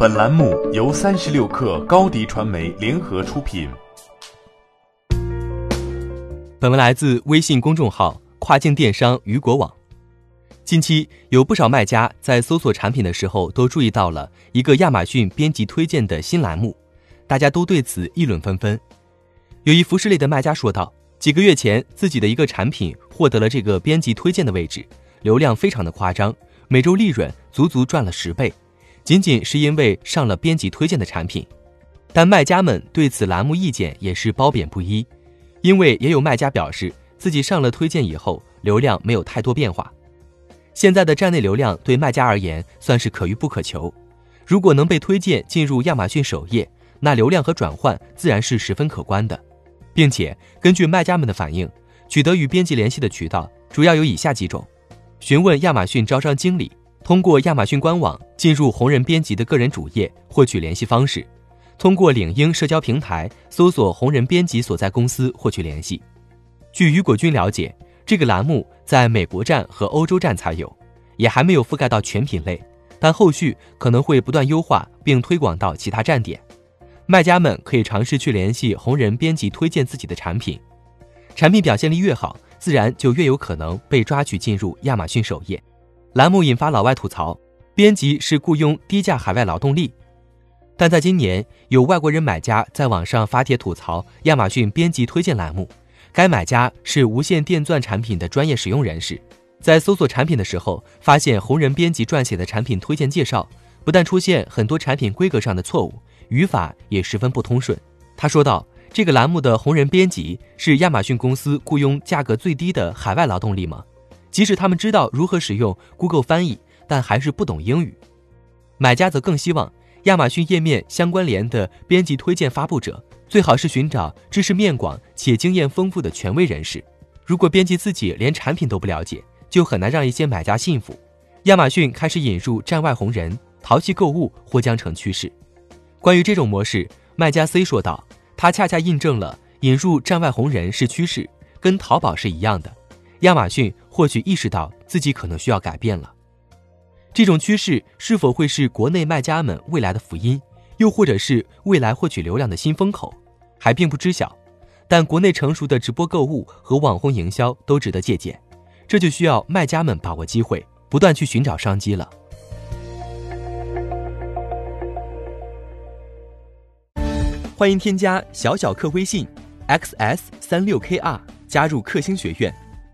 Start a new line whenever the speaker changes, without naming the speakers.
本栏目由三十六克高低传媒联合出品。
本文来自微信公众号跨境电商雨果网。近期有不少卖家在搜索产品的时候，都注意到了一个亚马逊编辑推荐的新栏目，大家都对此议论纷纷。有一服饰类的卖家说道：“几个月前，自己的一个产品获得了这个编辑推荐的位置，流量非常的夸张。”每周利润足足赚了十倍，仅仅是因为上了编辑推荐的产品。但卖家们对此栏目意见也是褒贬不一，因为也有卖家表示自己上了推荐以后，流量没有太多变化。现在的站内流量对卖家而言算是可遇不可求，如果能被推荐进入亚马逊首页，那流量和转换自然是十分可观的。并且根据卖家们的反映，取得与编辑联系的渠道主要有以下几种。询问亚马逊招商经理，通过亚马逊官网进入红人编辑的个人主页获取联系方式，通过领英社交平台搜索红人编辑所在公司获取联系。据雨果君了解，这个栏目在美国站和欧洲站才有，也还没有覆盖到全品类，但后续可能会不断优化并推广到其他站点。卖家们可以尝试去联系红人编辑推荐自己的产品，产品表现力越好。自然就越有可能被抓取进入亚马逊首页。栏目引发老外吐槽，编辑是雇佣低价海外劳动力。但在今年，有外国人买家在网上发帖吐槽亚马逊编辑推荐栏目。该买家是无线电钻产品的专业使用人士，在搜索产品的时候，发现红人编辑撰写的产品推荐介绍，不但出现很多产品规格上的错误，语法也十分不通顺。他说道。这个栏目的红人编辑是亚马逊公司雇佣价格最低的海外劳动力吗？即使他们知道如何使用 Google 翻译，但还是不懂英语。买家则更希望亚马逊页面相关联的编辑推荐发布者最好是寻找知识面广且经验丰富的权威人士。如果编辑自己连产品都不了解，就很难让一些买家信服。亚马逊开始引入站外红人，淘气购物或将成趋势。关于这种模式，卖家 C 说道。它恰恰印证了引入站外红人是趋势，跟淘宝是一样的。亚马逊或许意识到自己可能需要改变了。这种趋势是否会是国内卖家们未来的福音，又或者是未来获取流量的新风口，还并不知晓。但国内成熟的直播购物和网红营销都值得借鉴，这就需要卖家们把握机会，不断去寻找商机了。欢迎添加小小客微信，xs 三六 kr，加入克星学院，